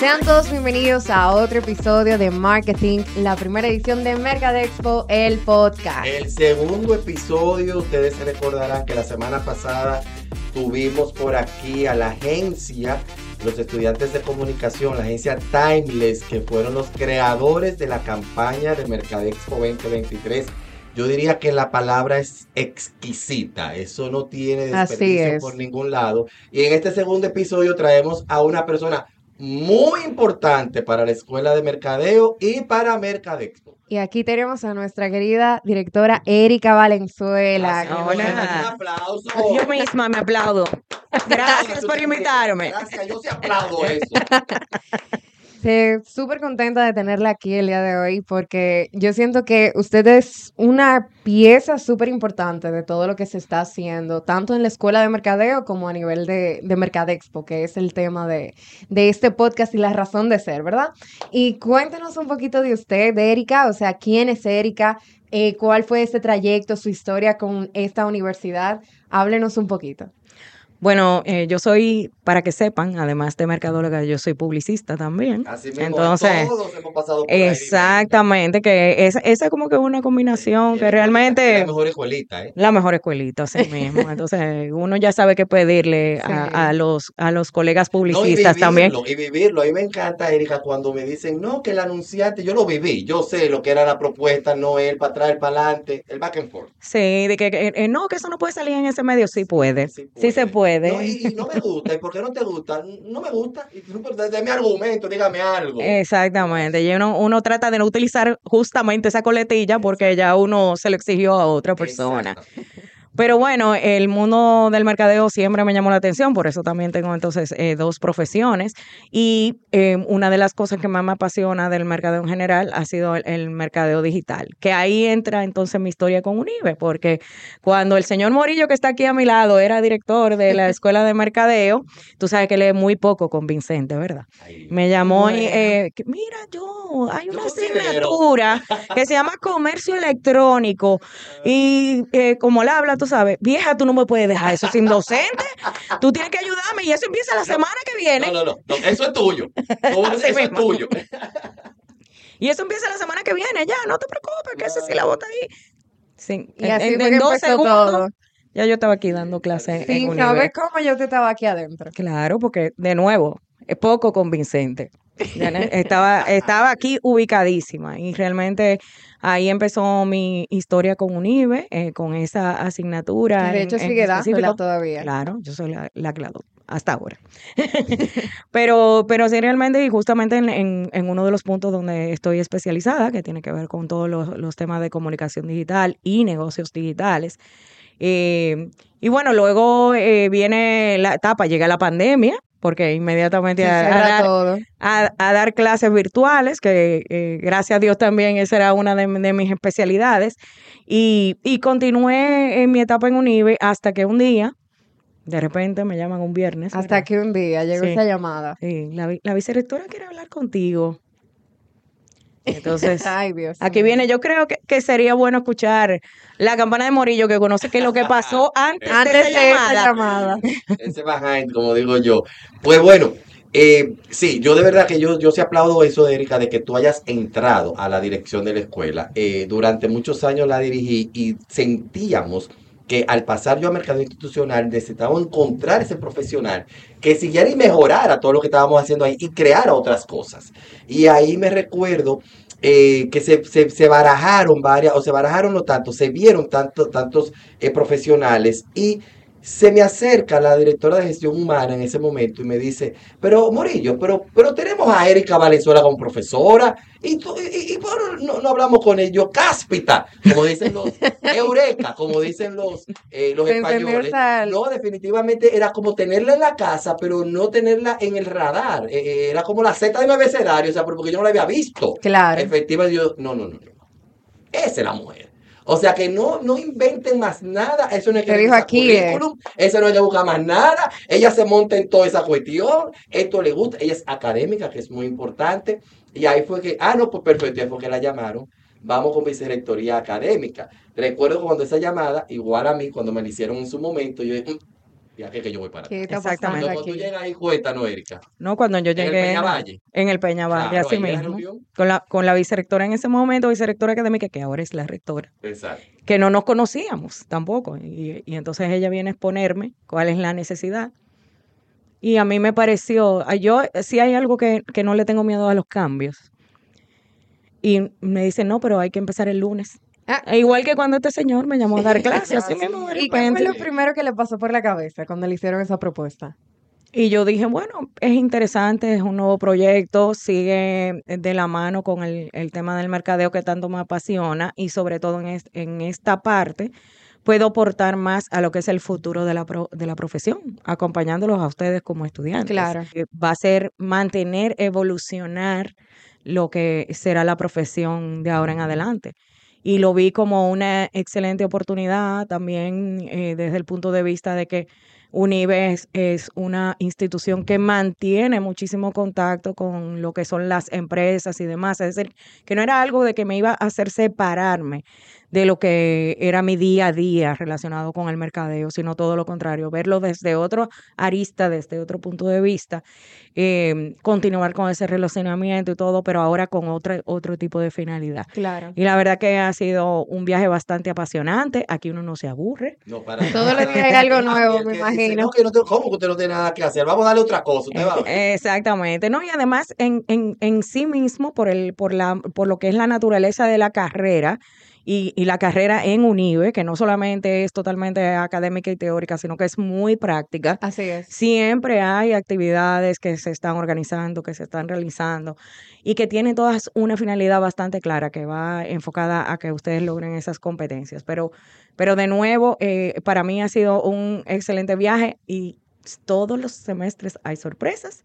Sean todos bienvenidos a otro episodio de Marketing, la primera edición de Mercadexpo, el podcast. El segundo episodio, ustedes se recordarán que la semana pasada tuvimos por aquí a la agencia, los estudiantes de comunicación, la agencia Timeless, que fueron los creadores de la campaña de Mercadexpo 2023. Yo diría que la palabra es exquisita, eso no tiene desperdicio por ningún lado. Y en este segundo episodio traemos a una persona muy importante para la Escuela de Mercadeo y para Mercadexpo. Y aquí tenemos a nuestra querida directora Erika Valenzuela. Hola. Un aplauso. Yo misma me aplaudo. Gracias por invitarme. Gracias, yo sí aplaudo eso. Estoy súper contenta de tenerla aquí el día de hoy porque yo siento que usted es una pieza súper importante de todo lo que se está haciendo, tanto en la escuela de mercadeo como a nivel de, de Mercadexpo, que es el tema de, de, este podcast y la razón de ser, ¿verdad? Y cuéntenos un poquito de usted, de Erika, o sea, ¿quién es Erika? Eh, ¿Cuál fue este trayecto, su historia con esta universidad? Háblenos un poquito. Bueno, eh, yo soy, para que sepan, además de mercadóloga, yo soy publicista también. Así mismo, Entonces, todos hemos pasado por Exactamente, que esa es como que una combinación que realmente... La mejor escuelita, ¿eh? La mejor escuelita, así mismo. Entonces, uno ya sabe qué pedirle a, los, a los colegas publicistas también. Y vivirlo. A mí me encanta, Erika, cuando me dicen, no, que el anunciante, yo lo viví, yo sé lo que era la propuesta, no él para atrás, para adelante, el back and forth. Sí, de que, eh, no, que eso no puede salir en ese medio, sí puede, sí, sí se puede. No, y, no me gusta. ¿Y por qué no te gusta? No me gusta. De mi argumento, dígame algo. Exactamente. Y uno, uno trata de no utilizar justamente esa coletilla porque ya uno se lo exigió a otra persona. Pero bueno, el mundo del mercadeo siempre me llamó la atención, por eso también tengo entonces eh, dos profesiones. Y eh, una de las cosas que más me apasiona del mercadeo en general ha sido el, mercadeo digital, que ahí entra entonces mi historia con Unive, porque cuando el señor Morillo, que está aquí a mi lado, era director de la escuela de mercadeo, tú sabes que lee muy poco convincente, ¿verdad? me llamó y, eh, mira, yo, hay una asignatura que se llama comercio electrónico y como la habla tú sabes, vieja, tú no me puedes dejar eso sin docente. Tú tienes que ayudarme y eso empieza la semana que viene. No, no, no, eso es tuyo. eso es tuyo. y eso empieza la semana que viene, ya, no te preocupes, que ese sí la bota ahí. Sí, y así en, dos segundos. Ya yo estaba aquí dando clases. Sin saber cómo yo te estaba aquí adentro. Claro, porque de nuevo, es poco convincente. Estaba, estaba aquí ubicadísima y realmente ahí empezó mi historia con UNIBE, eh, con esa asignatura. De hecho, sigue dándola todavía. Claro, yo soy la, la hasta ahora. pero, pero sí, realmente, y justamente en, en, uno de los puntos donde estoy especializada, que tiene que ver con todos los, temas de comunicación digital y negocios digitales. Eh, y bueno, luego eh, viene la etapa, llega la pandemia, porque inmediatamente a, dar, clases virtuales, que eh, gracias a Dios también esa era una de, mis especialidades, y, y, continué en mi etapa en UNIBE hasta que un día, de repente me llaman un viernes. Hasta que un día llegó esa llamada. Sí, la, la vicerrectora quiere hablar contigo. Entonces, aquí viene, yo creo que, sería bueno escuchar la campana de Morillo, que conoce que lo que pasó antes, de, esa llamada. Ese behind, como digo yo. Pues bueno, eh, sí, yo de verdad que yo, yo sí aplaudo eso, Erika, de que tú hayas entrado a la dirección de la escuela. Eh, durante muchos años la dirigí y sentíamos que al pasar yo a mercado institucional necesitábamos encontrar ese profesional que siguiera y mejorara todo lo que estábamos haciendo ahí y creara otras cosas. Y ahí me recuerdo eh, que se, se, barajaron varias, o se barajaron no tanto, se vieron tanto, tantos eh, profesionales y se me acerca la directora de gestión humana en ese momento y me dice, pero Morillo, pero, pero tenemos a Erika Valenzuela como profesora y, y, no, no, hablamos con ellos, cáspita, como dicen los, eureka, como dicen los, eh, los españoles. No, definitivamente era como tenerla en la casa, pero no tenerla en el radar. Eh, eh, era como la Z de mi abecedario, o sea, porque yo no la había visto. Claro. Efectivamente, yo, no, no, no, no. Esa es la mujer. O sea que no, no inventen más nada. Eso no es que dijo aquí, currículum. Eso no es que buscar más nada. Ella se monta en toda esa cuestión. Esto le gusta. Ella es académica, que es muy importante. Y ahí fue que, ah, no, pues perfecto, ya fue que la llamaron. Vamos con vicerrectoría académica. Recuerdo cuando esa llamada, igual a mí, cuando me la hicieron en su momento, yo dije, Y aquí es que yo voy para ti. ¿Qué está Exactamente. Cuando tú llegas ahí, cuéntanos, Erika. No, cuando yo En el llegué Peñavalle. en el Peñavalle, Claro, así la mismo, con la, con la vicerectora en ese momento, vicerectora académica, que ahora es la rectora, Exacto. que no nos conocíamos tampoco. Y, y entonces ella viene a exponerme cuál es la necesidad. Y a mí me pareció, yo sí hay algo que, que no le tengo miedo a los cambios. Y me dice, no, pero hay que empezar el lunes. Ah. E igual que cuando este señor me llamó a dar clases, así mismo ¿Y qué fue lo primero que le pasó por la cabeza cuando le hicieron esa propuesta? Y yo dije, bueno, es interesante, es un nuevo proyecto, sigue de la mano con el, el tema del mercadeo que tanto me apasiona y sobre todo en, es- en esta parte puedo aportar más a lo que es el futuro de la, pro- de la profesión, acompañándolos a ustedes como estudiantes. Claro. Eh, Va a ser mantener, evolucionar lo que será la profesión de ahora en adelante. Y lo vi como una excelente oportunidad también eh, desde el punto de vista de que Unive es, es una institución que mantiene muchísimo contacto con lo que son las empresas y demás. Es decir, que no era algo de que me iba a hacer separarme de lo que era mi día a día relacionado con el mercadeo, sino todo lo contrario, verlo desde otro arista, desde otro punto de vista, eh, continuar con ese relacionamiento y todo, pero ahora con otro, otro tipo de finalidad. Claro. Y la verdad que ha sido un viaje bastante apasionante. Aquí uno no se aburre. No, para Todos nada. los días hay algo nuevo, me que dice, imagino. no, que no ¿Cómo que usted no tiene nada que hacer? Vamos a darle otra cosa. Usted va a ver. Eh, Exactamente, ¿no? Y además en, en, en sí mismo, por el, por la, por lo que es la naturaleza de la carrera, y, y la carrera en UNIBE, que no solamente es totalmente académica y teórica, sino que es muy práctica. Así es. Siempre hay actividades que se están organizando, que se están realizando y que tienen todas una finalidad bastante clara que va enfocada a que ustedes logren esas competencias. Pero, pero de nuevo, eh, para mí ha sido un excelente viaje y todos los semestres hay sorpresas.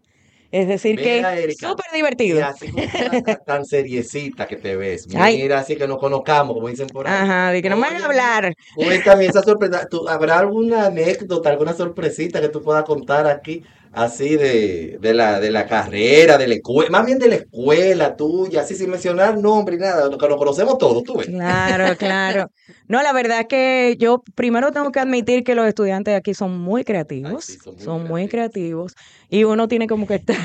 Es decir, Mira, que Erika, súper divertido. así tan, tan seriecita que te ves. Mira, así que nos conozcamos, como dicen por ahí. Ajá, de que no me van a hablar. Cuéntame esa sorpresa. ¿Tú, ¿Habrá alguna anécdota, alguna sorpresita que tú puedas contar aquí? Así de, de la, de la carrera, de la escuela, más bien de la escuela tuya, así sin mencionar nombre y nada, que lo conocemos todos, tú ves. Claro, claro. No, la verdad es que yo primero tengo que admitir que los estudiantes aquí son muy creativos, sí, son muy son muy creativos y uno tiene como que estar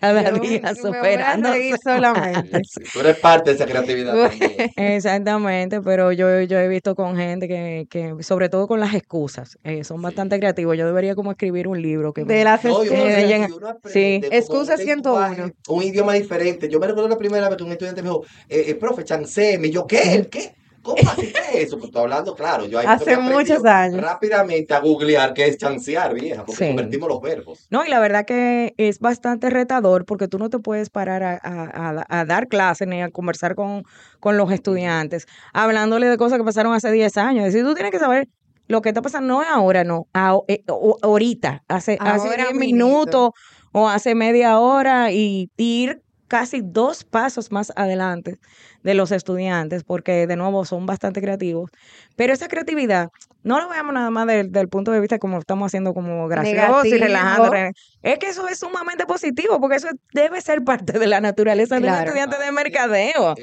cada Yo día superando. solamente. Sí, Tú eres parte de esa creatividad también. Exactamente, pero yo, yo he visto con gente que, que sobre todo con las excusas, eh, son bastante creativos. Yo debería como escribir un libro que De las No, excusas. sí. como Excusa un 101. lenguaje, Un idioma diferente. Yo me recuerdo la primera vez que un estudiante me dijo, eh, eh, profe, chanceme. Y yo, ¿qué? ¿El qué? ¿Cómo así que es eso? Pues estoy hablando, claro. Yo ahí Hace muchos años. Rápidamente a googlear qué es chancear, vieja, porque Sí. convertimos los verbos. No, y la verdad que es bastante retador porque tú no te puedes parar a, a- a- a dar clases ni a conversar con, con los estudiantes, hablándole de cosas que pasaron hace 10 años. Es decir, tú tienes que saber lo que está pasando, no es ahora, no, a- eh, o- ahorita, hace, hace Ahora 10 mismito. minutos o hace media hora y ir casi dos pasos más adelante de los estudiantes, porque de nuevo son bastante creativos. Pero esa creatividad, no lo veamos nada más del, del punto de vista como estamos haciendo como gracioso y relajando. re- Es que eso es sumamente positivo, porque eso debe ser parte de la naturaleza de un estudiante de mercadeo.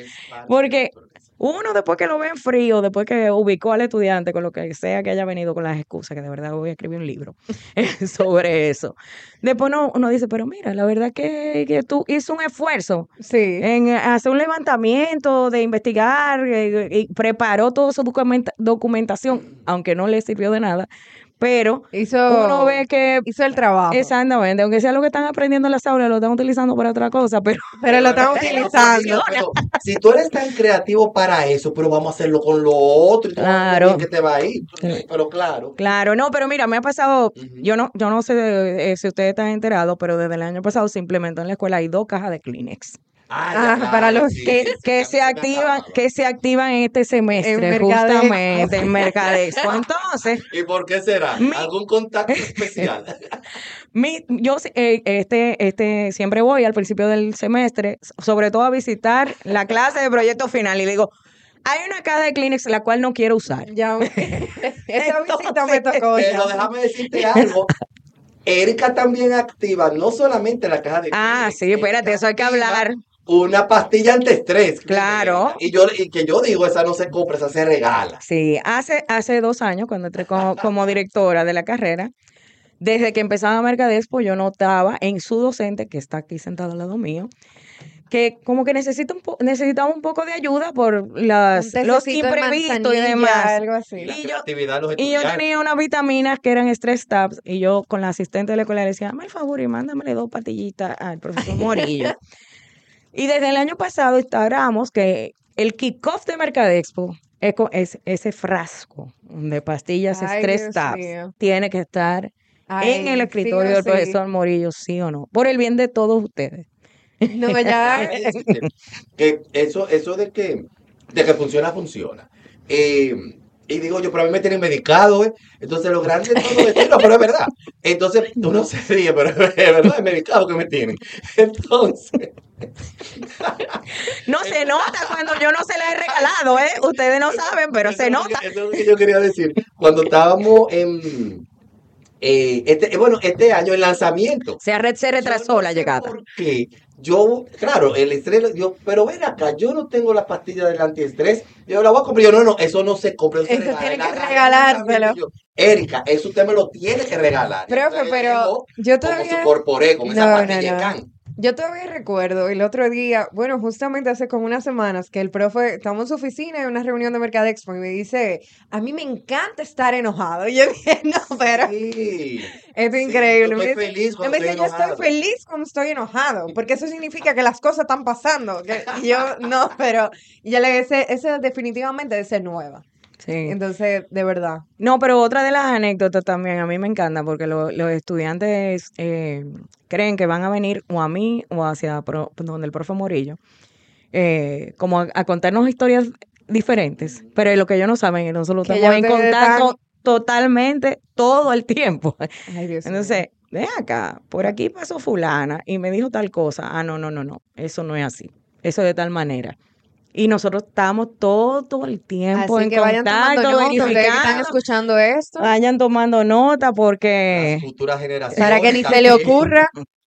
Porque. Uno después que lo ven frío, después que ubicó al estudiante con lo que sea que haya venido con las excusas, que de verdad voy a escribir un libro sobre eso. Después uno, uno dice, pero mira, la verdad que, que tú hizo un esfuerzo Sí. en hacer un levantamiento, de investigar, eh, y preparó toda su documenta- documentación, aunque no le sirvió de nada, pero Hizo, uno ve que hizo el trabajo. exactamente, aunque sea lo que están aprendiendo en las aulas, lo están utilizando para otra cosa, pero Pero lo están Pero, utilizando. pero, si tú eres tan creativo para eso, pero vamos a hacerlo con lo otro y tú Claro. que te va a ir. Pero claro. Claro, no, pero mira, me ha pasado, yo no, yo no sé eh, si ustedes están enterados, pero desde el año pasado se implementó en la escuela hay dos cajas de Kleenex Ah, Ah, para los sí, que, sí, sí, que a se activan, que se activan en este semestre, justamente en Mercadexpo. Entonces, ¿Y por qué será? Mi- ¿Algún contacto especial? mi, yo eh, este, este, siempre voy al principio del semestre, sobre todo a visitar la clase de proyecto final y le digo, hay una caja de Kleenex la cual no quiero usar. Ya, esa visita me tocó. ya. Pero déjame decirte algo. Erika también activa no solamente la caja de Ah, Kleenex, sí, espérate, Erika eso hay que activa hablar. Una pastilla antiestrés. Claro. Y yo y que yo digo, esa no se compra, esa se regala. Sí, hace, hace dos años, cuando entré como, como directora de la carrera, desde que empezaba Mercadexpo, yo notaba en su docente, que está aquí sentado al lado mío, que como que necesita un po- necesitaba un poco de ayuda por las, los imprevistos y demás. algo así. La Y yo- los Y yo tenía unas vitaminas que eran stress tabs y yo con la asistente de la escuela le decía, dame el favor y mándamele dos patillitas al profesor Morillo. y desde el año pasado instauramos que el kickoff de Mercadexpo es, ese frasco de pastillas Ay, stress Dios tabs mío. tiene que estar Ay, en el sí escritorio del sí. profesor Morillo, sí o no, por el bien de todos ustedes. No, decirte que eso, eso de que, de que funciona, funciona. Eh, y digo yo, pero a mí me tienen medicado, ¿eh? Entonces lo grande de todo esto, no, pero es verdad. Entonces uno se ríe, pero es verdad, es medicado que me tienen. Entonces, No se nota cuando yo no se la he regalado, ¿eh? Ustedes no saben, pero eso se es nota. que- Eso es lo que yo quería decir. Cuando estábamos en, eh, este, eh, bueno, este año en lanzamiento. Se, se retrasó la llegada. por qué. Yo, claro, el estrés, yo, pero ven acá, yo no tengo la pastilla del antiestrés, yo la voy a comprar. Yo, no, no, eso no se compra. Eso regala. tiene que directamente. Yo, Erika, eso usted me lo tiene que regalar. Profe, Entonces, pero yo Como todavía... corporé con esa No, no, pastilla no. can. Yo todavía recuerdo el otro día, bueno, justamente hace como unas semanas, que el profe, estamos en su oficina en una reunión de Mercadexpo y me dice, a mí me encanta estar enojado. Y yo dije, no, pero Sí. esto es Sí, increíble. yo estoy feliz cuando estoy yo estoy feliz cuando estoy enojado, porque eso significa que las cosas están pasando. Que yo, no, pero y yo le dije, ese, ese definitivamente debe ser nueva. Sí. Entonces, de verdad. No, pero otra de las anécdotas también a mí me encanta porque lo- los estudiantes eh, creen que van a venir o a mí o hacia pro- donde el profe Morillo, eh, como a, a contarnos historias diferentes, pero lo que ellos no saben es que nosotros Que estamos en contacto están- totalmente todo el tiempo. Ay, Dios. Entonces, ven acá, por aquí pasó fulana y me dijo tal cosa. Ah, no, no, no, no, eso no es así. Eso es de tal manera. Y nosotros estamos todo el tiempo Así en que vayan tomando nota, que están escuchando esto, Vayan tomando nota porque Las futuras generaciones. para que ni se le ocurra.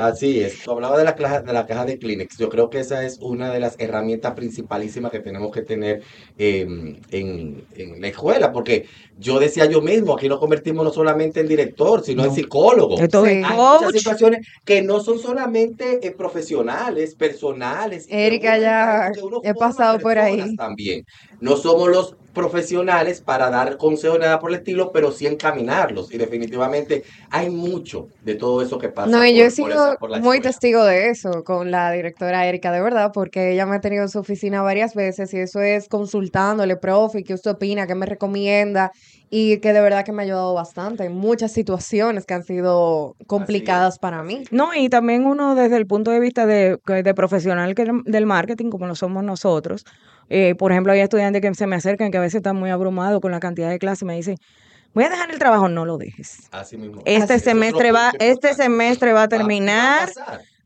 Así es. Tú hablabas de la caja, de la caja de Kleenex. Yo creo que esa es una de las herramientas principalísimas que tenemos que tener eh, en, en la escuela, porque yo decía yo mismo, aquí nos convertimos no solamente en director, sino en psicólogo. esto Sí. es Hay muchas coach. situaciones que no son solamente eh, profesionales, personales. Erika, ya he pasado por ahí. También. No somos los profesionales para dar consejos ni nada por el estilo, pero sí encaminarlos. Y definitivamente hay mucho de todo eso que pasa. No, y yo he sido esa- por la muy testigo de eso con la directora Erika, de verdad, porque ella me ha tenido en su oficina varias veces y eso es consultándole, profe, ¿qué usted opina? ¿Qué me recomienda? Y que de verdad que me ha ayudado bastante en muchas situaciones que han sido complicadas para mí. No, y también uno desde el punto de vista de, de profesional que del marketing, como lo somos nosotros. Eh, por ejemplo, hay estudiantes que se me acercan que a veces están muy abrumados con la cantidad de clases y me dicen, voy a dejar el trabajo, no lo dejes. Así mismo. Este Así semestre va, este semestre va a Va- va a terminar.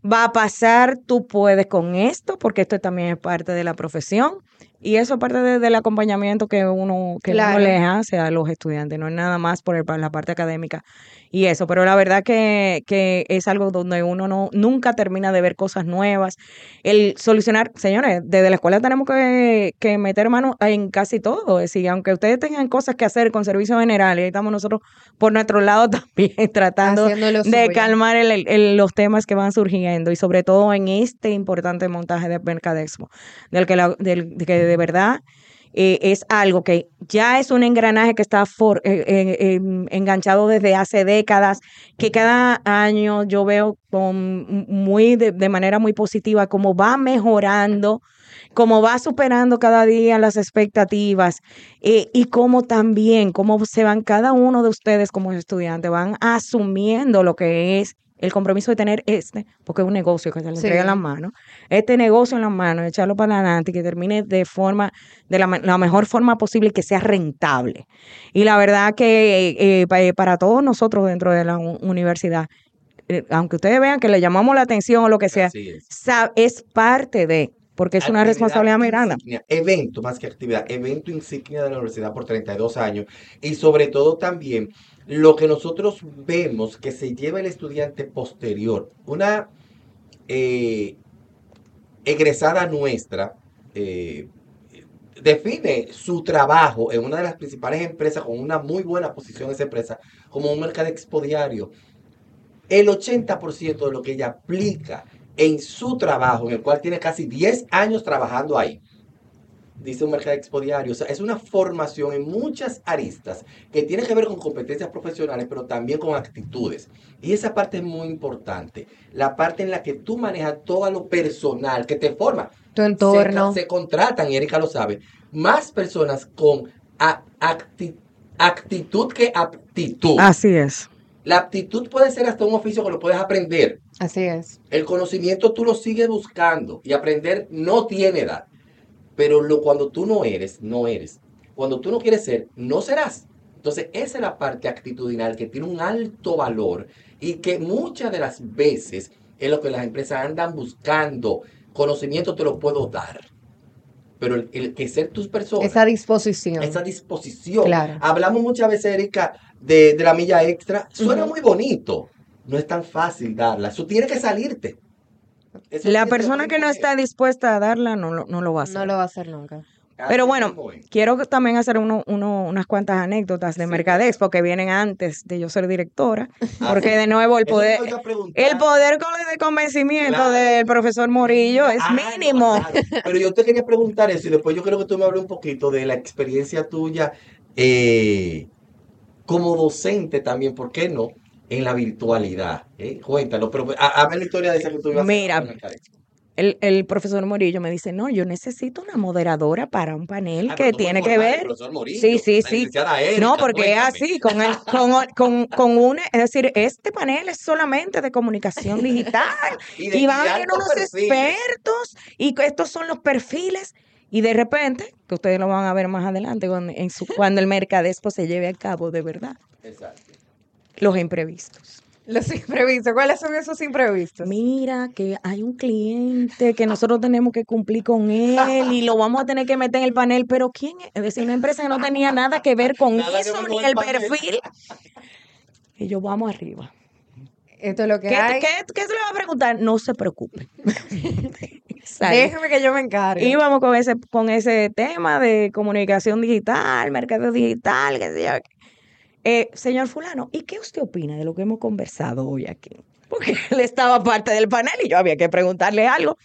va a pasar, tú puedes con esto, porque esto también es parte de la profesión. Y eso es parte de- del acompañamiento que uno, que uno les hace a los estudiantes, no es nada más por el- la parte académica y eso, pero la verdad que, que es algo donde uno no nunca termina de ver cosas nuevas. El solucionar, señores, desde la escuela tenemos que, que meter mano en casi todo, es decir, aunque ustedes tengan cosas que hacer con servicios generales, ahí estamos nosotros por nuestro lado también tratando de suyo. calmar el- el- los temas que van surgiendo y sobre todo en este importante montaje de Mercadexpo, del que, la- del, de que de verdad eh, es algo que ya es un engranaje que está eh, eh, em, enganchado desde hace décadas, que cada año yo veo muy de, de manera muy positiva cómo va mejorando, cómo va superando cada día las expectativas y cómo también, cómo se van cada uno de ustedes como estudiantes, van asumiendo lo que es el compromiso de tener este, porque es un negocio que se le Sí. entrega en las manos, este negocio en las manos, echarlo para adelante y que termine de forma, de la, me- la mejor forma posible y que sea rentable. Y la verdad que eh, eh, para todos nosotros dentro de la universidad, eh, aunque ustedes vean que le llamamos la atención o lo que sea, es. parte de, porque es una responsabilidad insignia, evento más que actividad, evento insignia de la universidad por 32 años y sobre todo también lo que nosotros vemos que se lleva el estudiante posterior, una eh, egresada nuestra eh, define su trabajo en una de las principales empresas con una muy buena posición esa empresa como un mercado expodiario, el 80% de lo que ella aplica en su trabajo, en el cual tiene casi 10 años trabajando ahí, dice un mercado expodiario, o sea, es una formación en muchas aristas que tiene que ver con competencias profesionales, pero también con actitudes. Y esa parte es muy importante, la parte en la que tú manejas todo lo personal que te forma. Tu entorno. Se, se contratan, y Erika lo sabe, más personas con acti- actitud que aptitud. Así es. La aptitud puede ser hasta un oficio que lo puedes aprender. Así es. El conocimiento tú lo sigues buscando y aprender no tiene edad. Pero lo, cuando tú no eres, no eres. Cuando tú no quieres ser, no serás. Entonces, esa es la parte actitudinal que tiene un alto valor y que muchas de las veces es lo que las empresas andan buscando. Conocimiento te lo puedo dar. Pero el, el que ser tus personas, Esa disposición. esa disposición. Claro. Hablamos muchas veces, Erika, de, de la milla extra. Suena muy bonito. No es tan fácil darla. Eso tiene que salirte. Eso La persona que no está dispuesta a darla no, lo- no lo va a hacer. No lo va a hacer nunca. Pero bueno, es. quiero también hacer uno, uno- unas cuantas anécdotas de Sí, Mercadex, claro. porque vienen antes de yo ser directora, Ah, porque de nuevo el poder, el poder de convencimiento Claro. del profesor Morillo es Ah, no, mínimo. claro. Pero yo te quería preguntar eso y después yo creo que tú me hables un poquito de la experiencia tuya eh, como docente también, ¿por qué no? En la virtualidad. ¿eh? Cuéntanos, pero a, a ver la historia de esa que tú ibas a Mira, Mercadex. El, el profesor Morillo me dice, no, yo necesito una moderadora para un panel Ah, que tiene que ver. profesor Morillo, Sí, sí, sí. Erika, No, porque es así, con, el, con, con, con una, es decir, este panel es solamente de comunicación digital Y, de- y van a venir unos perfiles. expertos y estos son los perfiles y de repente, que ustedes lo van a ver más adelante cuando, en su, cuando el mercadespo se lleve a cabo de verdad, Exacto. Los imprevistos. Los imprevistos. ¿Cuáles son esos imprevistos? Mira que hay un cliente que nosotros tenemos que cumplir con él y lo vamos a tener que meter en el panel, pero ¿quién es? Es decir, una empresa que no tenía nada que ver con Nada que eso, ver ni el perfil. Y yo, vamos arriba. Esto es lo que ¿Qué, hay. qué, qué se le va a preguntar? No se preocupe. Déjame que yo me encargue. Íbamos con ese, con ese tema de comunicación digital, mercado digital, qué sé yo. Eh, señor fulano, ¿y qué usted opina de lo que hemos conversado hoy aquí? Porque él estaba parte del panel y yo había que preguntarle algo.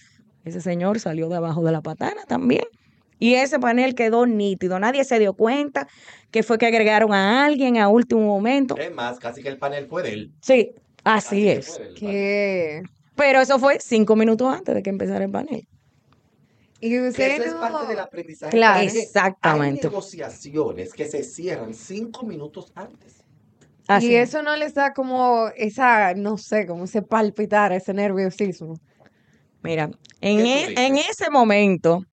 Ese señor salió de abajo de la patana también. Y ese panel quedó nítido. Nadie se dio cuenta que fue que agregaron a alguien a último momento. Es más, casi que el panel fue de él. Sí, así que es. ¿Qué? Pero eso fue cinco minutos antes de que empezara el panel. Y Que usted eso es parte del aprendizaje. Claro. Exactamente. Hay negociaciones que se cierran cinco minutos antes. Así Y es. eso no les da como esa, no sé, como ese palpitar, ese nerviosismo. Mira, en, ¿Qué tú e- en ese momento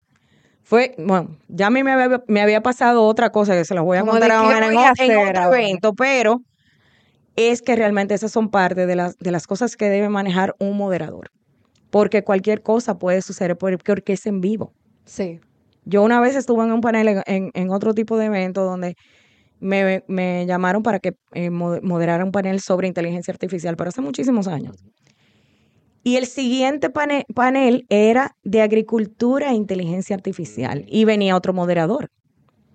fue, bueno, ya a mí me había, me había pasado otra cosa que se las voy a Como contar de, ¿qué ahora en, en otro ahora? evento, pero es que realmente esas son parte de las, de las cosas que debe manejar un moderador. Porque cualquier cosa puede suceder por- porque es en vivo. Sí. Yo una vez estuve en un panel en, en- en otro tipo de evento donde me, me llamaron para que eh, mo- moderara un panel sobre inteligencia artificial, pero hace muchísimos años. Y el siguiente pane- panel era de agricultura e inteligencia artificial. Y venía otro moderador.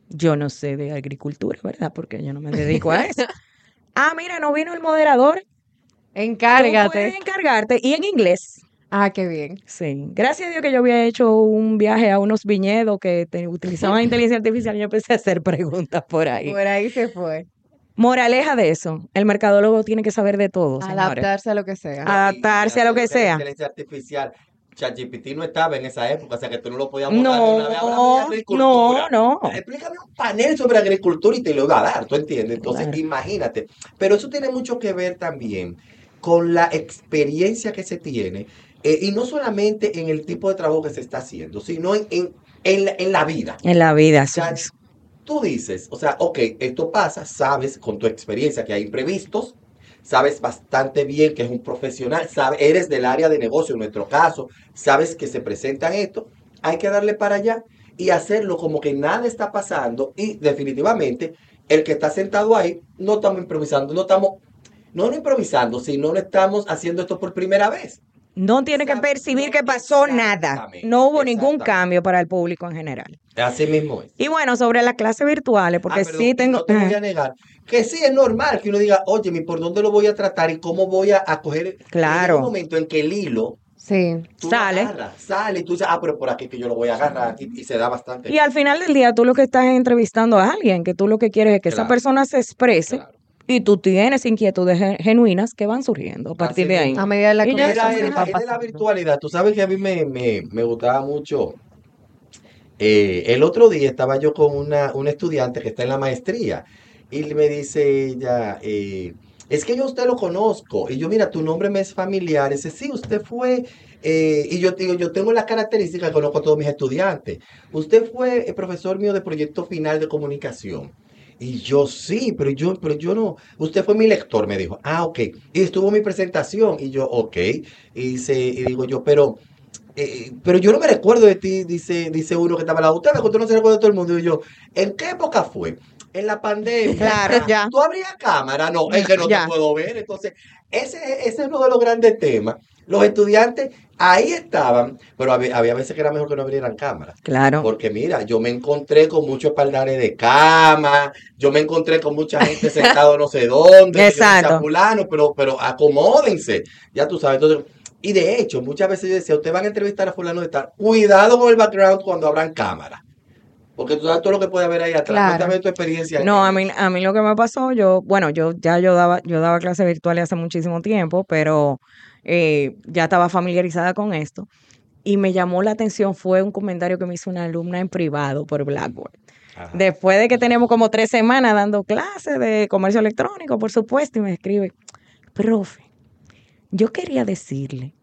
Yo no sé de agricultura, ¿verdad? Porque yo no me dedico a eso. ah, mira, no vino el moderador. Tú Encárgate. puedes encargarte. Y en inglés. Ah, qué bien. Sí, gracias a Dios que yo había hecho un viaje a unos viñedos que te- utilizaban inteligencia artificial y yo empecé a hacer preguntas por ahí. Por ahí se fue. Moraleja de eso, el mercadólogo tiene que saber de todo, señores. Adaptarse a lo que sea. Adaptarse a lo que sea. Inteligencia artificial. ChatGPT no estaba en esa época, o sea que tú no lo podías abordar de una vez. No, no, no. Explícame un panel sobre agricultura y te lo iba a dar, ¿tú entiendes? Entonces, Claro. imagínate. Pero eso tiene mucho que ver también con la experiencia que se tiene, eh, y no solamente en el tipo de trabajo que se está haciendo, sino en, en, en la, en la vida. En la vida, O sea, sí. tú dices, o sea, ok, esto pasa, sabes con tu experiencia que hay imprevistos, sabes bastante bien que es un profesional, sabes, eres del área de negocio en nuestro caso, sabes que se presentan esto, hay que darle para allá y hacerlo como que nada está pasando y definitivamente el que está sentado ahí no estamos improvisando, no estamos, no, no improvisando, sino no estamos haciendo esto por primera vez. No tiene que percibir que pasó nada. No hubo ningún cambio para el público en general. Así mismo es. Y bueno, sobre las clases virtuales, porque Ah, perdón, sí tengo... No te voy a negar que sí es normal que uno diga, oye, ¿por dónde lo voy a tratar y cómo voy a, a coger? Claro. Un momento en que el hilo Sí. tú Sale. agarras, sale y tú dices, ah, pero por aquí que yo lo voy a agarrar y, y se da bastante. Y al final del día tú lo que estás es entrevistando a alguien, que tú lo que quieres es que esa persona se exprese Claro. Y tú tienes inquietudes gen- genuinas que van surgiendo a partir Así de ahí. A medida de la conversación va es de la virtualidad. Tú sabes que a mí me, me, me gustaba mucho. Eh, el otro día estaba yo con una, una estudiante que está en la maestría y me dice ella, eh, es que yo a usted lo conozco. Y yo, mira, tu nombre me es familiar. Y dice, sí, usted fue. eh, y yo digo, yo tengo las características que conozco a todos mis estudiantes. Usted fue el profesor mío de proyecto final de comunicación. Y yo sí, pero yo, pero yo no. Usted fue mi lector, me dijo. Ah, ok. Y estuvo mi presentación. Y yo, ok. Y dice, y digo yo, pero, eh, pero yo no me recuerdo de ti, dice, dice uno que estaba al lado. Usted me no se recuerda de todo el mundo. Y yo, ¿en qué época fue? En la pandemia. Claro, ya. ¿Tú abrías cámara? No, es que no Ya. te puedo ver. Entonces, ese, ese es uno de los grandes temas. Los estudiantes ahí estaban, pero había, había veces que era mejor que no abrieran cámara. Claro. Porque mira, yo me encontré con muchos espaldares de cama, yo me encontré con mucha gente sentado no sé dónde, Exacto. "Fulano, pero, pero acomódense, ya tú sabes. Entonces, y de hecho, muchas veces yo decía, ustedes van a entrevistar a fulano de tal, cuidado con el background cuando abran cámara. Porque tú sabes todo lo que puede haber ahí atrás. Claro. Cuéntame tu experiencia. No, a mí, a mí lo que me pasó, yo, bueno, yo ya yo daba, yo daba clases virtuales hace muchísimo tiempo, pero eh, ya estaba familiarizada con esto. Y me llamó la atención, fue un comentario que me hizo una alumna en privado por Blackboard. Ajá. Después de que tenemos como tres semanas dando clases de comercio electrónico, por supuesto, y me escribe, profe, yo quería decirle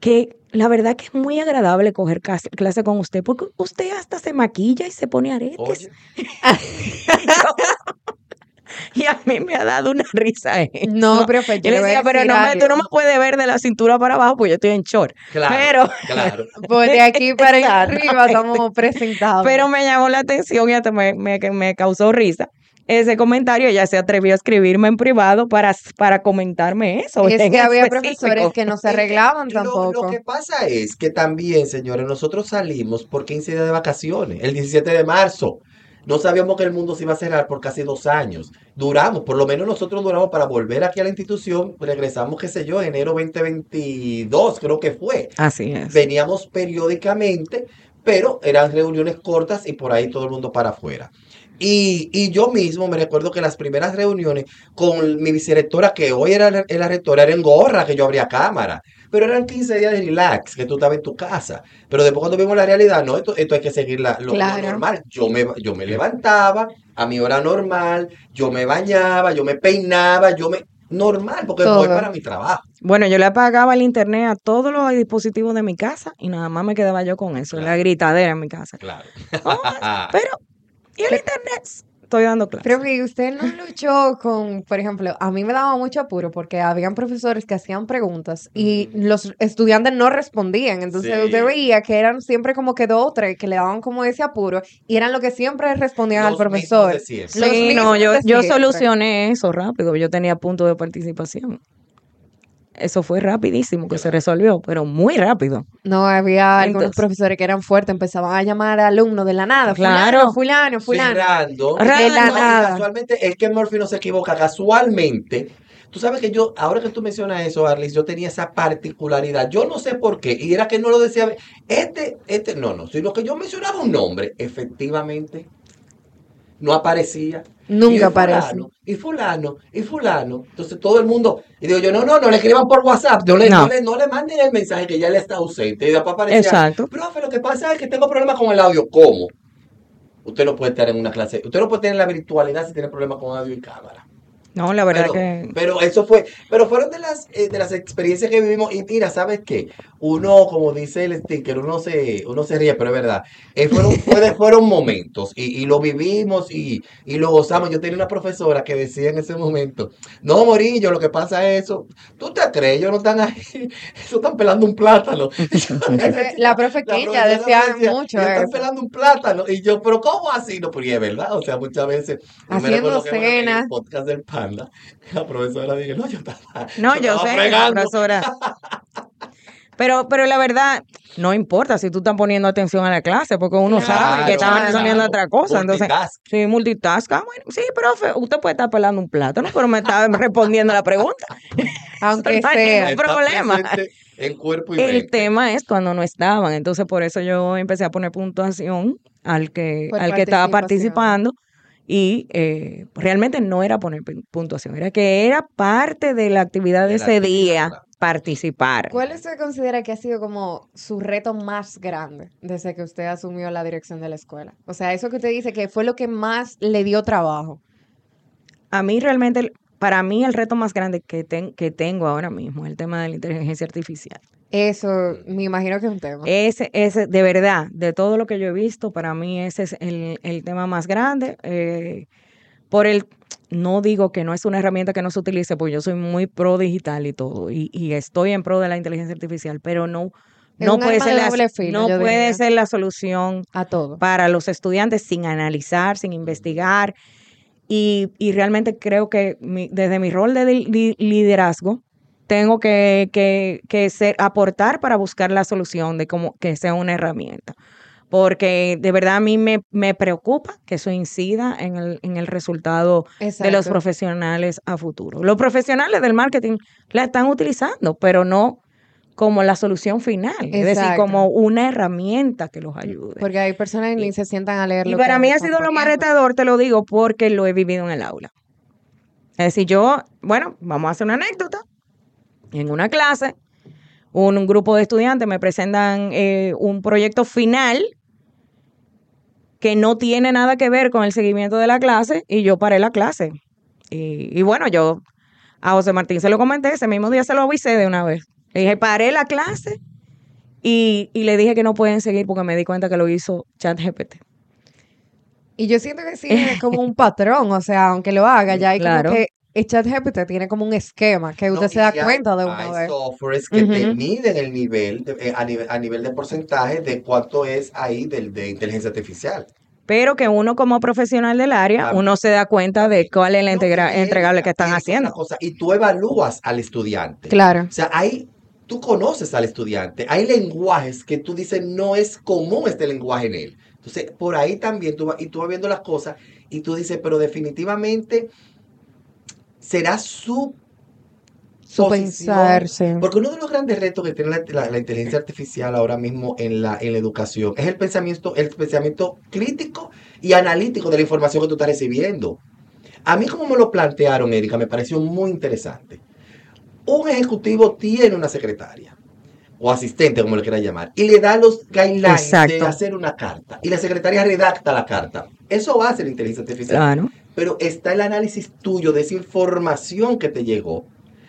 que la verdad que es muy agradable coger clase con usted, porque usted hasta se maquilla y se pone aretes. Y a mí me ha dado una risa eso. No, profe, yo Yo le decía, pero no me, tú no me puedes ver de la cintura para abajo, pues yo estoy en short. claro, Pero- claro. Pues de aquí para arriba estamos presentados. Pero me llamó la atención y hasta me, me, me causó risa ese comentario. Ella se atrevió a escribirme en privado para, para comentarme eso. es que había específico. profesores que no se arreglaban lo- tampoco. Lo, que pasa es que también, señores, nosotros salimos por 15 días de vacaciones, el 17 de marzo. No sabíamos que el mundo se iba a cerrar por casi dos años. Duramos, por lo menos nosotros duramos para volver aquí a la institución. Regresamos, qué sé yo, enero 2022, creo que fue. Así es. Veníamos periódicamente, pero eran reuniones cortas y por ahí todo el mundo para afuera. Y, y yo mismo me recuerdo que las primeras reuniones con mi vicerectora, que hoy era la, la rectora, era en gorra, que yo abría cámara. Pero eran 15 días de relax, que tú estabas en tu casa. Pero después cuando vimos la realidad, no, esto, esto hay que seguir la- lo, normal. Yo me, yo me levantaba a mi hora normal, yo me bañaba, yo me peinaba, yo me... Normal, porque voy para mi trabajo. Bueno, yo le apagaba el internet a todos los dispositivos de mi casa y nada más me quedaba yo con eso, la Claro. gritadera en mi casa. Claro. Oh, pero, ¿y el internet? Estoy dando clases. Profe, ¿y usted no luchó con, por ejemplo, a mí me daba mucho apuro porque habían profesores que hacían preguntas y los estudiantes no respondían. Entonces Sí. usted veía que eran siempre como que dos o tres que le daban como ese apuro y eran lo que siempre respondían al Los mismos profesor. Los Sí, no, yo, yo solucioné eso rápido. Yo tenía punto de participación. Eso fue rapidísimo que se resolvió, pero muy rápido. No, había algunos Entonces- profesores que eran fuertes, empezaban a llamar a alumnos de la nada. Claro. Fulano, fulano, fulano. De la No, nada. Casualmente, es que Murphy no se equivoca. Casualmente, tú sabes que yo, ahora que tú mencionas eso, Arlis, yo tenía esa particularidad. Yo no sé por qué. Y era que no lo decía. Este, este, no, no. Sino que yo mencionaba un nombre. Efectivamente, no aparecía. Nunca aparece. Y fulano, y fulano. Entonces todo el mundo. Y digo yo, no, no, no le escriban por WhatsApp. No le, no. No. le, no le manden el mensaje que ya le está ausente. Y después aparecía. Exacto. Profe, lo que pasa es que tengo problemas con el audio. ¿Cómo? Usted no puede estar en una clase. Usted no puede tener la virtualidad si tiene problemas con audio y cámara. No, la verdad Pero, que... pero eso fue, pero fueron de las eh, de las experiencias que vivimos. Y mira, ¿sabes qué? Uno, como dice el sticker, uno se, uno se ríe, pero es verdad. Eh, fueron, fue fueron momentos y, y lo vivimos y, y lo gozamos. Yo tenía una profesora que decía en ese momento, no, Morillo, lo que pasa es eso. ¿Tú te crees? Ellos no están ahí, ellos están pelando un plátano. La profe decía mucho "Ellos están eso. pelando un plátano. Y yo, pero ¿cómo así? No, porque es verdad. O sea, muchas veces. Haciendo cenas. podcast del La profesora dije, no, yo estaba. No, yo estaba sé, fregando". profesora. Pero, pero la verdad, no importa si tú estás poniendo atención a la clase, porque uno sabe que Claro, está resolviendo otra cosa. Entonces, Multitask. sí, multitask. ah, bueno, sí, profe, usted puede estar pelando un plátano, pero me está respondiendo la pregunta. Aunque No hay sea. ningún Está problema. En cuerpo y El mente. tema es cuando no estaban. Entonces, por eso yo empecé a poner puntuación al que, Por al que estaba participando. Y eh, realmente no era poner pu- puntuación, era que era parte de la actividad de ese actividad, día claro. participar. ¿Cuál usted considera que ha sido como su reto más grande desde que usted asumió la dirección de la escuela? O sea, eso que usted dice que fue lo que más le dio trabajo. A mí realmente, para mí el reto más grande que, ten- que tengo ahora mismo es el tema de la inteligencia artificial. Eso, me imagino que es un tema. Ese, ese, de verdad, de todo lo que yo he visto, para mí ese es el, el tema más grande. eh, por el, no digo que no es una herramienta que no se utilice, porque yo soy muy pro digital y todo, y, y estoy en pro de la inteligencia artificial, pero no, no puede ser la, filo, no puede diría. ser la solución A todo. para los estudiantes sin analizar, sin investigar. Y, y realmente creo que mi- desde mi rol de li- li- liderazgo, tengo que, que, que ser, aportar para buscar la solución de cómo que sea una herramienta. Porque de verdad a mí me, me preocupa que eso incida en el, en el resultado de los profesionales a futuro. Los profesionales del marketing la están utilizando, pero no como la solución final, es decir, como una herramienta que los ayude. Porque hay personas que ni se sientan a leer Y lo para que mí ha sido lo más retador, te lo digo, porque lo he vivido en el aula. Es decir, yo, bueno, vamos a hacer una anécdota. En una clase, un, un grupo de estudiantes me presentan eh, un proyecto final que no tiene nada que ver con el seguimiento de la clase y yo paré la clase. Y, y bueno, yo a José Martín se lo comenté, ese mismo día se lo avisé de una vez. Le dije, paré la clase y, y le dije que no pueden seguir porque me di cuenta que lo hizo ChatGPT. Y yo siento que sí es como un patrón, o sea, aunque lo haga, ya hay Claro. como que el chat GPT tiene como un esquema que usted No, se da hay- cuenta de una hay vez. softwares que te miden el nivel, de- eh, a nivel, a nivel de porcentaje de cuánto es ahí del, de inteligencia artificial. pero que uno como profesional del área, Claro. uno se da cuenta de cuál es la No, entregable que están haciendo. cosa, y tú evalúas al estudiante. Claro. O sea, ahí tú conoces al estudiante. Hay lenguajes que tú dices no es común este lenguaje en él. Entonces, por ahí también tú vas, y tú vas viendo las cosas y tú dices, pero definitivamente será su Su posición. pensar, sí. Porque uno de los grandes retos que tiene la, la- la inteligencia artificial ahora mismo en la, en la educación es el pensamiento, el pensamiento crítico y analítico de la información que tú estás recibiendo. A mí como me lo plantearon, Erika, me pareció muy interesante. Un ejecutivo tiene una secretaria o asistente, como le quieras llamar, y le da los guidelines de hacer una carta. Y la secretaria redacta la carta. Eso va a ser inteligencia artificial Claro. pero está el análisis tuyo de esa información que te llegó.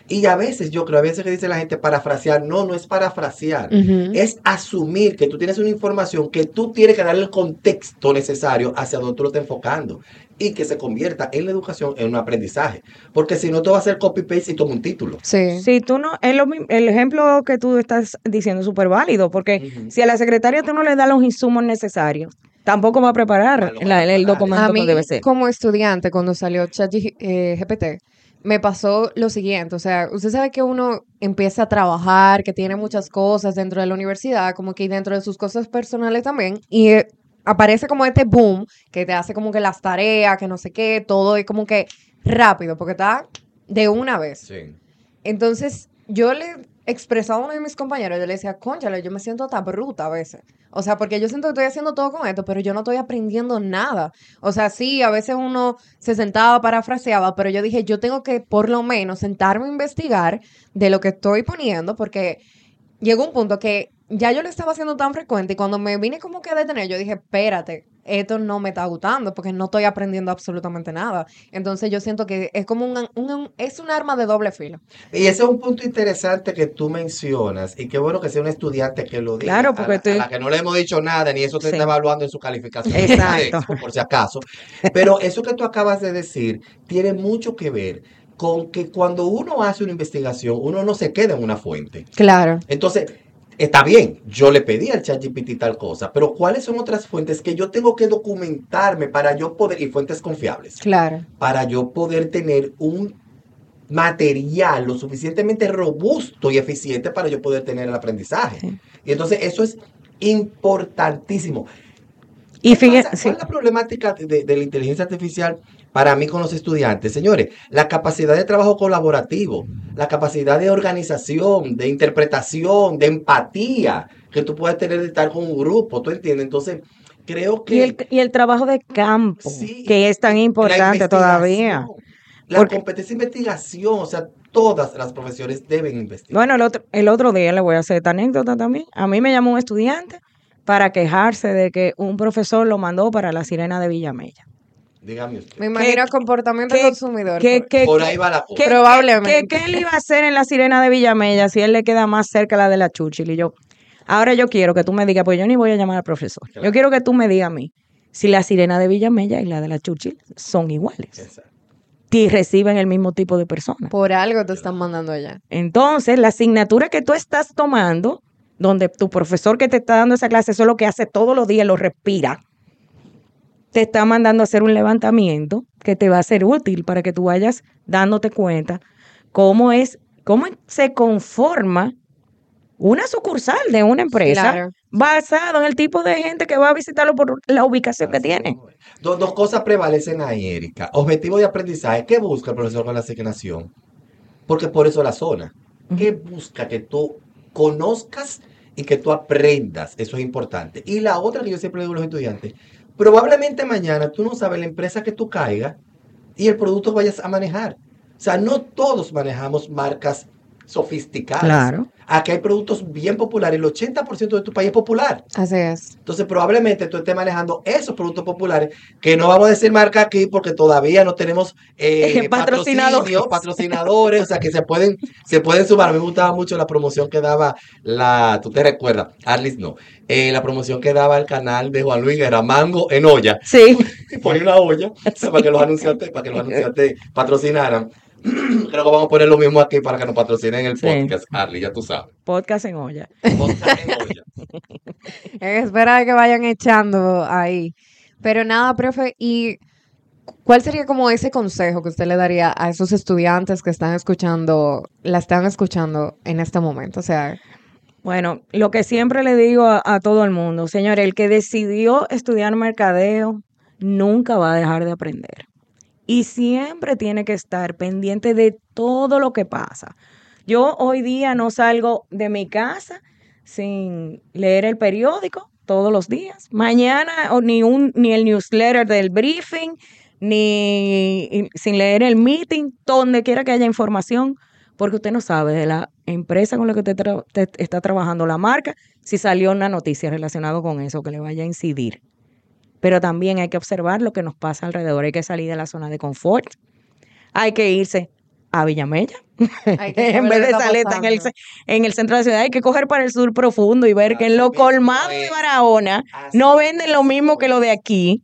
Y a veces, yo creo, a veces que dice la gente parafrasear, no, no es parafrasear, es asumir que tú tienes una información que tú tienes que darle el contexto necesario hacia donde tú lo estás enfocando y que se convierta en la educación en un aprendizaje. Porque si no, tú vas a hacer copy-paste y toma un título. Sí. Si tú no, es lo el ejemplo que tú estás diciendo es súper válido, porque si a la secretaria tú no le das los insumos necesarios, tampoco va a preparar Ah, la- el documento A mí, que debe ser. como estudiante, cuando salió ChatGPT, me pasó lo siguiente, o sea, usted sabe que uno empieza a trabajar, que tiene muchas cosas dentro de la universidad, como que dentro de sus cosas personales también, y eh, aparece como este boom que te hace como que las tareas, que no sé qué, todo es como que rápido, porque está de una vez. Sí. Entonces, yo le expresaba a uno de mis compañeros, yo le decía, conchale, yo me siento tan bruta a veces. O sea, porque yo siento que estoy haciendo todo con esto, pero yo no estoy aprendiendo nada. O sea, sí, a veces uno se sentaba, parafraseaba, pero yo dije, yo tengo que por lo menos sentarme a investigar de lo que estoy poniendo, porque llegó un punto que ya yo lo estaba haciendo tan frecuente y cuando me vine como que a detener, yo dije, espérate, esto no me está gustando porque no estoy aprendiendo absolutamente nada. Entonces yo siento que es como un, un- es un arma de doble filo. Y ese es un punto interesante que tú mencionas y qué bueno que sea un estudiante que lo diga. Claro, A porque estoy- a la que no le hemos dicho nada ni eso te Sí. está evaluando en su calificación. Exacto. Expo, por si acaso. Pero eso que tú acabas de decir tiene mucho que ver con que cuando uno hace una investigación, uno no se queda en una fuente. Claro. Entonces, está bien, yo le pedí al ChatGPT tal cosa, pero ¿cuáles son otras fuentes que yo tengo que documentarme para yo poder, y fuentes confiables, Claro. para yo poder tener un material lo suficientemente robusto y eficiente para yo poder tener el aprendizaje. Sí. Y entonces eso es importantísimo. Y ¿Qué fíjate? ¿Cuál es la problemática de, de la inteligencia artificial para mí con los estudiantes? Señores, la capacidad de trabajo colaborativo, la capacidad de organización, de interpretación, de empatía que tú puedes tener de estar con un grupo, ¿tú entiendes? Entonces, creo que... y el, y el trabajo de campo, Sí, que es tan importante todavía. La Porque- competencia de investigación, o sea, todas las profesiones deben investigar. Bueno, el otro, el otro día le voy a hacer esta anécdota también. A mí me llamó un estudiante para quejarse de que un profesor lo mandó para la sirena de Villamella. Dígame usted. Me imagino comportamiento qué- consumidor. ¿Qué, qué- Por ahí va la cosa. qué- Probablemente. qué- qué él iba a hacer en la sirena de Villamella si él le queda más cerca la de la Chuchil? Y yo, ahora yo quiero que tú me digas, pues yo ni voy a llamar al profesor. Claro. Yo quiero que tú me digas a mí si la sirena de Villamella y la de la Chuchil son iguales. Exacto. Y reciben el mismo tipo de personas. Por algo te están mandando allá. Entonces, la asignatura que tú estás tomando, donde tu profesor que te está dando esa clase, eso es lo que hace todos los días, lo respira, te está mandando a hacer un levantamiento que te va a ser útil para que tú vayas dándote cuenta cómo es, cómo se conforma una sucursal de una empresa Claro. basado en el tipo de gente que va a visitarlo por la ubicación que tiene. Dos, dos cosas prevalecen ahí, Erika. Objetivo de aprendizaje. ¿Qué busca el profesor con la asignación? Porque por eso la zona. ¿Qué busca? Que tú conozcas y que tú aprendas. Eso es importante. Y la otra que yo siempre le digo a los estudiantes, probablemente mañana tú no sabes la empresa que tú caigas y el producto vayas a manejar. O sea, no todos manejamos marcas sofisticadas. Claro. Aquí hay productos bien populares. El 80% de tu país es popular. Así es. Entonces, probablemente tú estés manejando esos productos populares, que no vamos a decir marca aquí porque todavía no tenemos eh, Patrocinadores. patrocinadores, o sea, que se pueden, se pueden sumar. A mí me gustaba mucho la promoción que daba la, tú te recuerdas, Arlis no, eh, la promoción que daba el canal de Juan Luis, era Mango en olla, Sí. y ponía una olla para que los anunciantes, para que los anunciantes patrocinaran. Creo que vamos a poner lo mismo aquí para que nos patrocinen el Sí. podcast, Arlis, ya tú sabes. Podcast en olla. Podcast en olla. En espera de que vayan echando ahí. Pero nada, profe, ¿y cuál sería como ese consejo que usted le daría a esos estudiantes que están escuchando, la están escuchando en este momento? O sea, Bueno, lo que siempre le digo a, a todo el mundo, señor, el que decidió estudiar mercadeo nunca va a dejar de aprender. Y siempre tiene que estar pendiente de todo lo que pasa. Yo hoy día no salgo de mi casa sin leer el periódico todos los días. Mañana ni un ni el newsletter del briefing, ni sin leer el meeting, donde quiera que haya información, porque usted no sabe de la empresa con la que usted está trabajando, la marca, si salió una noticia relacionada con eso que le vaya a incidir. Pero también hay que observar lo que nos pasa alrededor, hay que salir de la zona de confort, hay que irse a Villamella, en vez de salir en el, en el centro de la ciudad, hay que coger para el sur profundo y ver que en lo colmado de. Barahona Así no venden lo mismo que lo de aquí.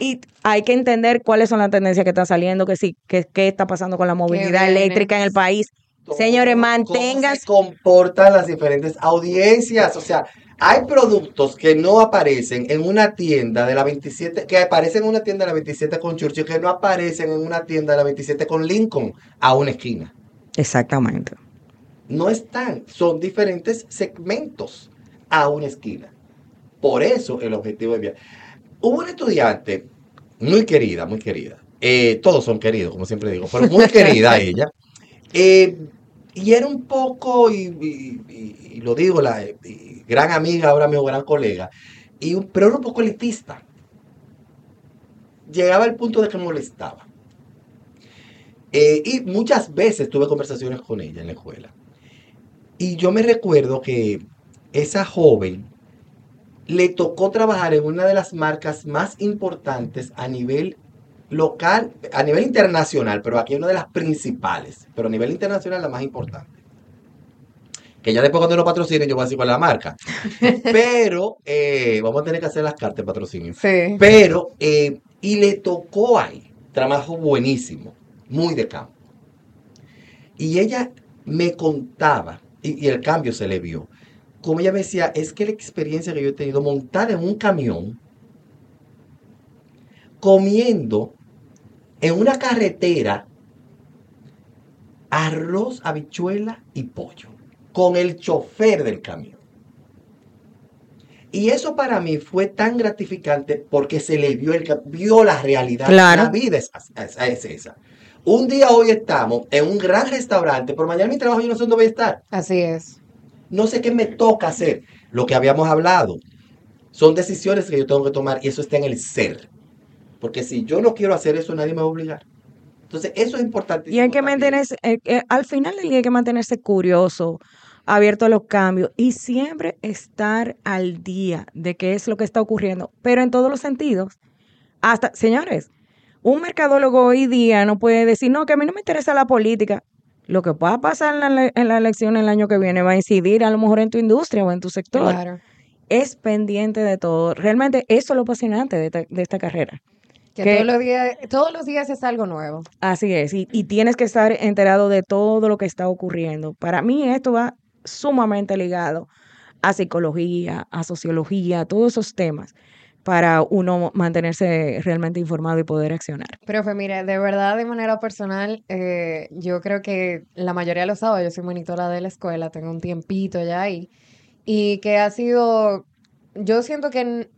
Y hay que entender cuáles son las tendencias que están saliendo, que sí, que qué está pasando con la movilidad eléctrica en el país. todo, Señores, cómo mantengas- se comportan las diferentes audiencias. O sea, hay productos que no aparecen en una tienda de la 27, que aparecen en una tienda de la 27 con Churchill, que no aparecen en una tienda de la 27 con Lincoln a una esquina. Exactamente. No están, son diferentes segmentos a una esquina. Por eso el objetivo de viajar. Hubo una estudiante muy querida, muy querida. eh, todos son queridos, como siempre digo, pero muy querida ella. eh, y era un poco, y, lo digo, la gran amiga, ahora mismo gran colega, y, pero era un poco elitista. Llegaba al punto de que molestaba. Eh, y muchas veces tuve conversaciones con ella en la escuela. Y yo me recuerdo que esa joven le tocó trabajar en una de las marcas más importantes a nivel local, a nivel internacional, pero aquí es una de las principales, pero a nivel internacional la más importante. Que ya después cuando lo patrocinen yo voy a decir cuál es la marca. Pero eh, vamos a tener que hacer las cartas de patrocinio. Sí. Pero, eh, y le tocó ahí, trabajo buenísimo, muy de campo. Y ella me contaba, y, y el cambio se le vio, como ella me decía, es que la experiencia que yo he tenido montada en un camión, comiendo en una carretera arroz, habichuela y pollo, con el chofer del camión. Y eso para mí fue tan gratificante porque se le vio, el, vio la realidad. Claro. La vida es, es- es esa. Un día hoy estamos en un gran restaurante, por mañana mi trabajo yo no sé dónde voy a estar. Así es. No sé qué me toca hacer. Lo que habíamos hablado. Son decisiones que yo tengo que tomar y eso está en el ser. Porque si yo no quiero hacer eso, nadie me va a obligar. Entonces, eso es importante. Y hay que mantenerse, eh, eh, al final del día hay que mantenerse curioso, abierto a los cambios y siempre estar al día de qué es lo que está ocurriendo, pero en todos los sentidos. Hasta, señores, un mercadólogo hoy día no puede decir, no, que a mí no me interesa la política. Lo que va a pasar en la, en la elección el año que viene va a incidir a lo mejor en tu industria o en tu sector. Claro. Es pendiente de todo. Realmente eso es lo apasionante de esta, de esta carrera. Que Que- todos los días, todos los días es algo nuevo. Así es, y, y tienes que estar enterado de todo lo que está ocurriendo. Para mí esto va sumamente ligado a psicología, a sociología, a todos esos temas, para uno mantenerse realmente informado y poder accionar. Profe, mire, de verdad, de manera personal, eh, yo creo que la mayoría lo sabe, yo soy monitora de la escuela, tengo un tiempito ya ahí, y que ha sido, yo siento que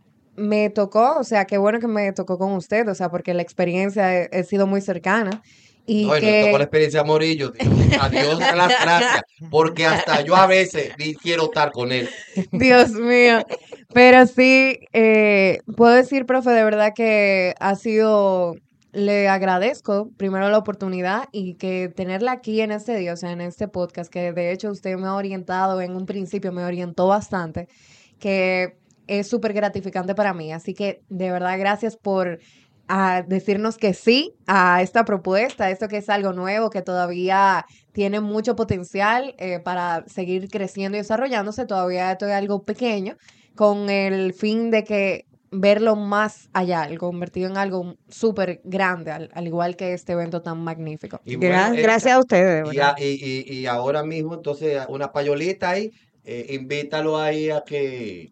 me tocó, o sea, qué bueno que me tocó con usted, o sea, porque la experiencia he sido muy cercana. Y No, que, tocó la experiencia Morillo. Dios, a Dios de las gracias. Porque hasta yo a veces ni quiero estar con él. Dios mío. Pero sí, eh, puedo decir, profe, de verdad que ha sido, le agradezco primero la oportunidad y que tenerla aquí en este día, o sea, en este podcast, que de hecho usted me ha orientado en un principio, me orientó bastante, que es súper gratificante para mí. Así que de verdad, gracias por a decirnos que sí a esta propuesta, esto que es algo nuevo, que todavía tiene mucho potencial eh, para seguir creciendo y desarrollándose. Todavía esto es algo pequeño, con el fin de que verlo más allá, el convertido en algo súper grande, al, al igual que este evento tan magnífico. Y Gra- bueno, eh, gracias a ustedes. de Y, verdad. a- y, y- y ahora mismo, entonces, una payolita ahí, eh, invítalo ahí a que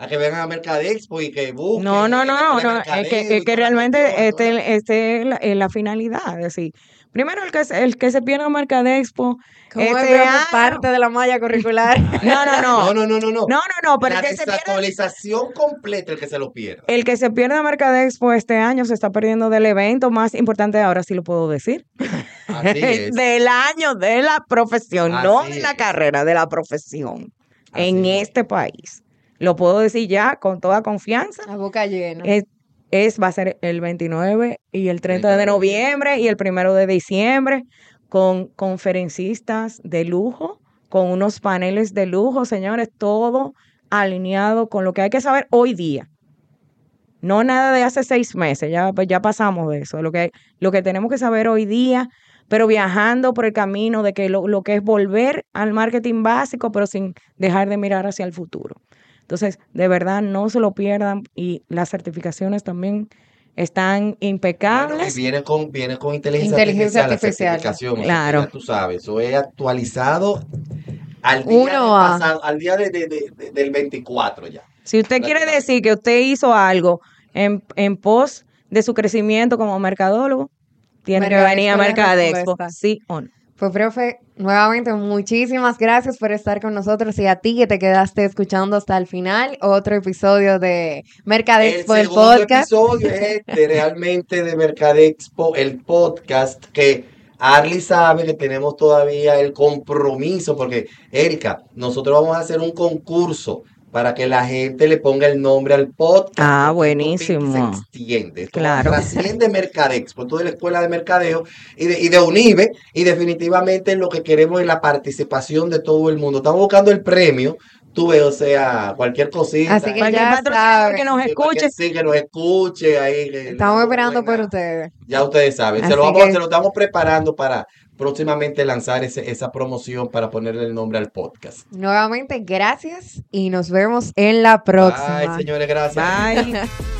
a que vengan a Mercadexpo y que busquen. No, no, no, no, es que, es que realmente este, este es la, es la finalidad, es decir, primero el que, se- el que se pierda Mercadexpo, Como es, este parte de la malla curricular. no, no, no, No, no, no, no, no. no, no, pero la el que desactualización completa el que se lo pierda. El que se pierda Mercadexpo este año se está perdiendo del evento más importante, ahora sí lo puedo decir, Así es. del año de la profesión, no de la carrera, de la profesión en es. este país. Lo puedo decir ya con toda confianza. A boca llena. Es, es- va a ser el 29 y el 30 de 30 de noviembre y el primero de diciembre con conferencistas de lujo, con unos paneles de lujo, señores, todo alineado con lo que hay que saber hoy día. No nada de hace seis meses, ya, pues, ya pasamos de eso. Lo que, lo que tenemos que saber hoy día, pero viajando por el camino de que lo, lo que es volver al marketing básico, pero sin dejar de mirar hacia el futuro. Entonces, de verdad, no se lo pierdan y las certificaciones también están Bueno, y impecables. viene con, viene con inteligencia, Inteligencia artificial, la artificial. que Claro. ya tú sabes, eso es actualizado al día, Uno a- pasado- al día de, de- de- de- del 24 ya. Si usted quiere decir que usted hizo algo en, en pos de su crecimiento como mercadólogo, tiene que venir a la Mercadexpo, sí o no. Pues, profe, nuevamente muchísimas gracias por estar con nosotros y a ti que te quedaste escuchando hasta el final. Otro episodio de Mercadexpo, el, segundo podcast. episodio este, realmente de Mercadexpo, el podcast que Arly sabe que tenemos todavía el compromiso, porque Erika, nosotros vamos a hacer un concurso para que la gente le ponga el nombre al podcast. Ah, buenísimo. Se extiende, esto Claro. trasciende Mercadexpo, esto de la Escuela de Mercadeo y de, y de UNIBE, y definitivamente lo que queremos es la participación de todo el mundo. Estamos buscando el premio, tú ves, o sea, cualquier cosita. Así que ya patrocinador que nos escuche, Sí, que nos escuche ahí. que Estamos no, esperando por ustedes. Ya ustedes saben. Se Así lo, vamos, que- se lo estamos preparando para próximamente lanzar ese- esa promoción para ponerle el nombre al podcast. Nuevamente, gracias y nos vemos en la próxima. Ay, señores, gracias. bye.